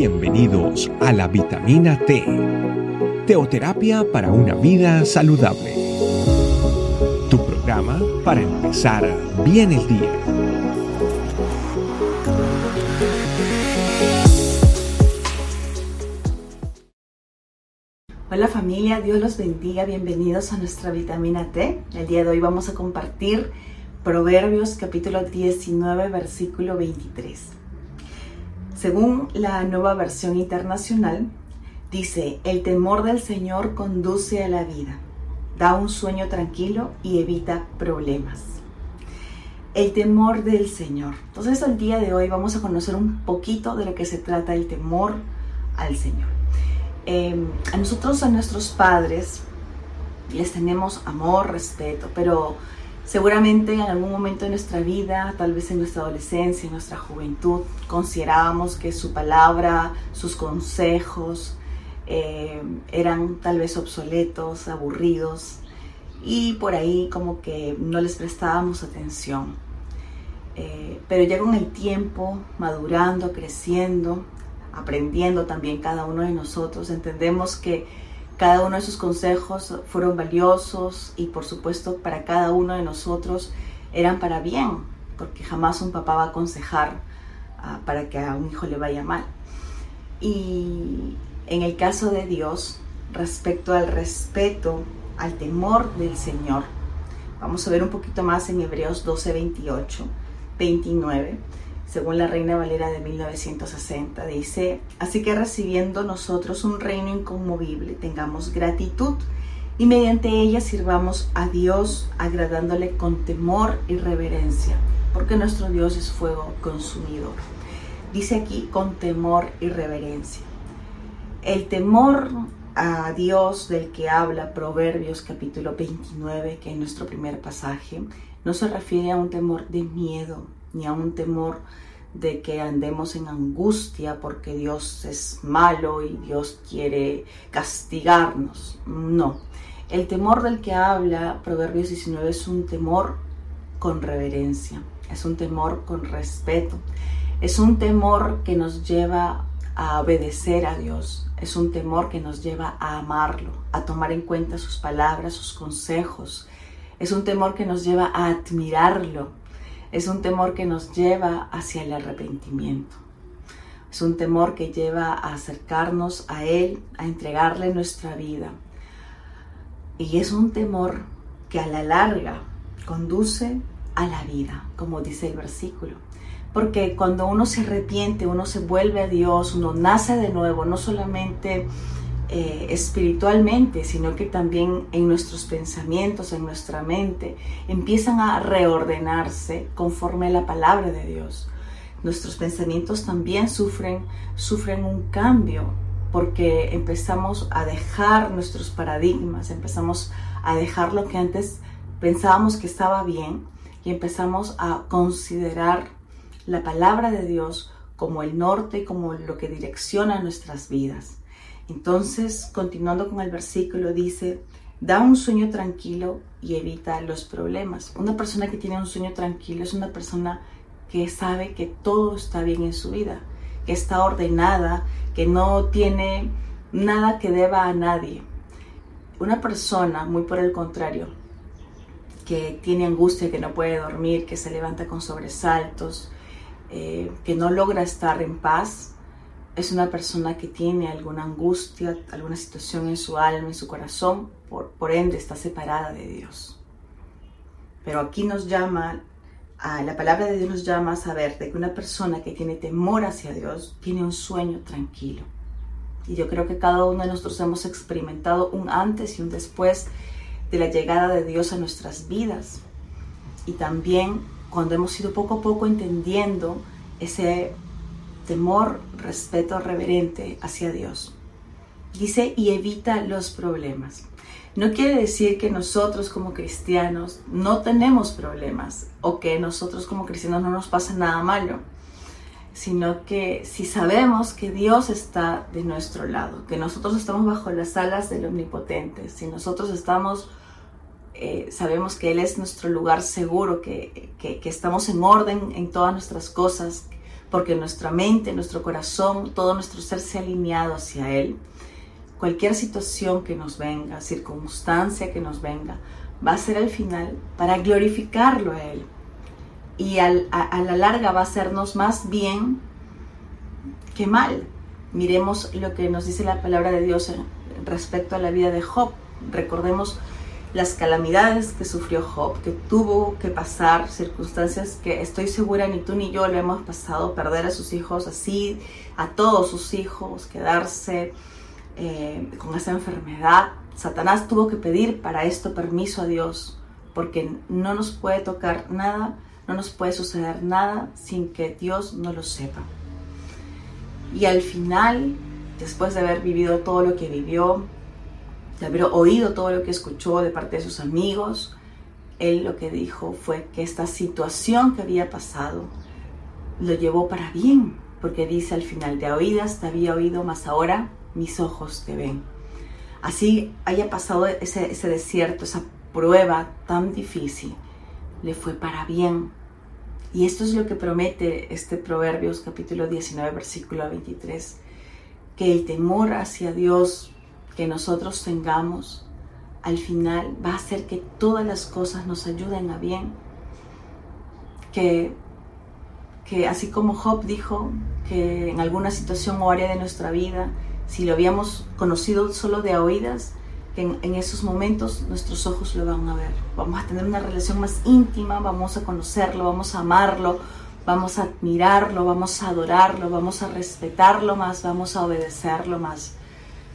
Bienvenidos a la vitamina T, teoterapia para una vida saludable. Tu programa para empezar bien el día. Hola familia, Dios los bendiga, bienvenidos a nuestra vitamina T. El día de hoy vamos a compartir Proverbios capítulo 19, versículo 23. Según la nueva versión internacional, dice, el temor del Señor conduce a la vida, da un sueño tranquilo y evita problemas. El temor del Señor. Entonces el día de hoy vamos a conocer un poquito de lo que se trata el temor al Señor. Em, a nosotros, a nuestros padres, les tenemos amor, respeto, pero Seguramente en algún momento de nuestra vida, tal vez en nuestra adolescencia, en nuestra juventud, considerábamos que su palabra, sus consejos eh, eran tal vez obsoletos, aburridos y por ahí como que no les prestábamos atención. Eh, pero ya con el tiempo, madurando, creciendo, aprendiendo también cada uno de nosotros, entendemos que cada uno de sus consejos fueron valiosos y por supuesto para cada uno de nosotros eran para bien, porque jamás un papá va a aconsejar ah, para que a un hijo le vaya mal. Y en el caso de Dios, respecto al respeto, al temor del Señor, vamos a ver un poquito más en Hebreos 12, 28, 29 según la Reina Valera de 1960. Dice, así que recibiendo nosotros un reino inconmovible, tengamos gratitud y mediante ella sirvamos a Dios agradándole con temor y reverencia, porque nuestro Dios es fuego consumidor. Dice aquí con temor y reverencia. El temor a Dios del que habla Proverbios capítulo 29, que es nuestro primer pasaje, no se refiere a un temor de miedo, ni a un temor de que andemos en angustia porque Dios es malo y Dios quiere castigarnos. No. El temor del que habla Proverbios 19 es un temor con reverencia, es un temor con respeto, es un temor que nos lleva a obedecer a Dios, es un temor que nos lleva a amarlo, a tomar en cuenta sus palabras, sus consejos, es un temor que nos lleva a admirarlo, es un temor que nos lleva hacia el arrepentimiento. Es un temor que lleva a acercarnos a Él, a entregarle nuestra vida. Y es un temor que a la larga conduce a la vida, como dice el versículo. Porque cuando uno se arrepiente, uno se vuelve a Dios, uno nace de nuevo, no solamente eh, espiritualmente, sino que también en nuestros pensamientos, en nuestra mente, empiezan a reordenarse conforme a la palabra de Dios. Nuestros pensamientos también sufren, sufren un cambio porque empezamos a dejar nuestros paradigmas, empezamos a dejar lo que antes pensábamos que estaba bien y empezamos a considerar la palabra de Dios como el norte como lo que direcciona nuestras vidas. Entonces, continuando con el versículo, dice, da un sueño tranquilo y evita los problemas. Una persona que tiene un sueño tranquilo es una persona que sabe que todo está bien en su vida, que está ordenada, que no tiene nada que deba a nadie. Una persona, muy por el contrario, que tiene angustia, que no puede dormir, que se levanta con sobresaltos, eh, que no logra estar en paz, es una persona que tiene alguna angustia, alguna situación en su alma, en su corazón, por, por ende está separada de Dios. Pero aquí nos llama, a, la palabra de Dios nos llama a saber de que una persona que tiene temor hacia Dios tiene un sueño tranquilo. Y yo creo que cada uno de nosotros hemos experimentado un antes y un después de la llegada de Dios a nuestras vidas. Y también cuando hemos ido poco a poco entendiendo ese temor, respeto reverente hacia Dios. Dice, y evita los problemas. No quiere decir que nosotros como cristianos no tenemos problemas o que nosotros como cristianos no nos pasa nada malo, sino que si sabemos que Dios está de nuestro lado, que nosotros estamos bajo las alas del Omnipotente, si nosotros estamos, eh, sabemos que Él es nuestro lugar seguro, que, que, que estamos en orden en todas nuestras cosas, porque nuestra mente, nuestro corazón, todo nuestro ser se ha alineado hacia Él, cualquier situación que nos venga, circunstancia que nos venga, va a ser al final para glorificarlo a Él. Y a, la larga va a hacernos más bien que mal. Miremos lo que nos dice la palabra de Dios respecto a la vida de Job. Recordemos las calamidades que sufrió Job, que tuvo que pasar, circunstancias que estoy segura ni tú ni yo lo hemos pasado, perder a sus hijos así, a todos sus hijos, quedarse eh, con esa enfermedad. Satanás tuvo que pedir para esto permiso a Dios, porque no nos puede tocar nada, no nos puede suceder nada sin que Dios no lo sepa. Y al final, después de haber vivido todo lo que vivió, de oído todo lo que escuchó de parte de sus amigos, él lo que dijo fue que esta situación que había pasado lo llevó para bien, porque dice al final, de oídas te había oído, mas ahora mis ojos te ven. Así haya pasado ese, ese desierto, esa prueba tan difícil, le fue para bien. Y esto es lo que promete este Proverbios capítulo 19, versículo 23, que el temor hacia Dios que nosotros tengamos al final va a hacer que todas las cosas nos ayuden a bien. Que, que así como Job dijo que en alguna situación o área de nuestra vida, si lo habíamos conocido solo de oídas, que en, en, esos momentos nuestros ojos lo van a ver. Vamos a tener una relación más íntima, vamos a conocerlo, vamos a amarlo, vamos a admirarlo, vamos a adorarlo, vamos a respetarlo más, vamos a obedecerlo más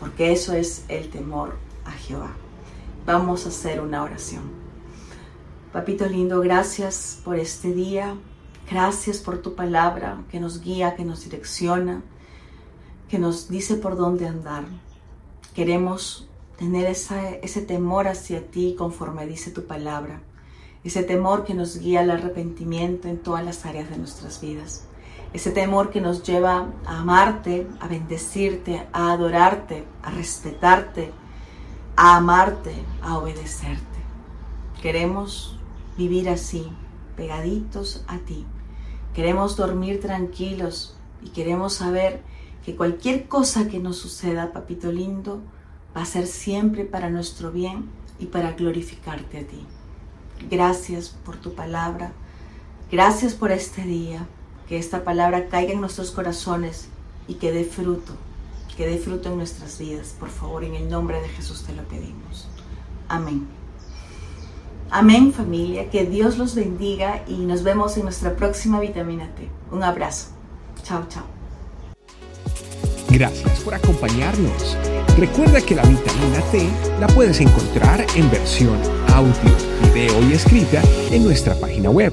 porque eso es el temor a Jehová. Vamos a hacer una oración. Papito lindo, gracias por este día. Gracias por tu palabra que nos guía, que nos direcciona, que nos dice por dónde andar. Queremos tener ese temor hacia ti conforme dice tu palabra. Ese temor que nos guía al arrepentimiento en todas las áreas de nuestras vidas ese temor que nos lleva a amarte, a bendecirte, a adorarte, a respetarte, a amarte, a obedecerte. Queremos vivir así, pegaditos a ti. Queremos dormir tranquilos y queremos saber que cualquier cosa que nos suceda, papito lindo, va a ser siempre para nuestro bien y para glorificarte a ti. Gracias por tu palabra. Gracias por este día que esta palabra caiga en nuestros corazones y que dé fruto, que dé fruto en nuestras vidas. Por favor, en el nombre de Jesús te lo pedimos. Amén. Amén familia, que Dios los bendiga y nos vemos en nuestra próxima vitamina T. Un abrazo. Chao, chao. Gracias por acompañarnos. Recuerda que la vitamina T la puedes encontrar en versión audio, video y escrita en nuestra página web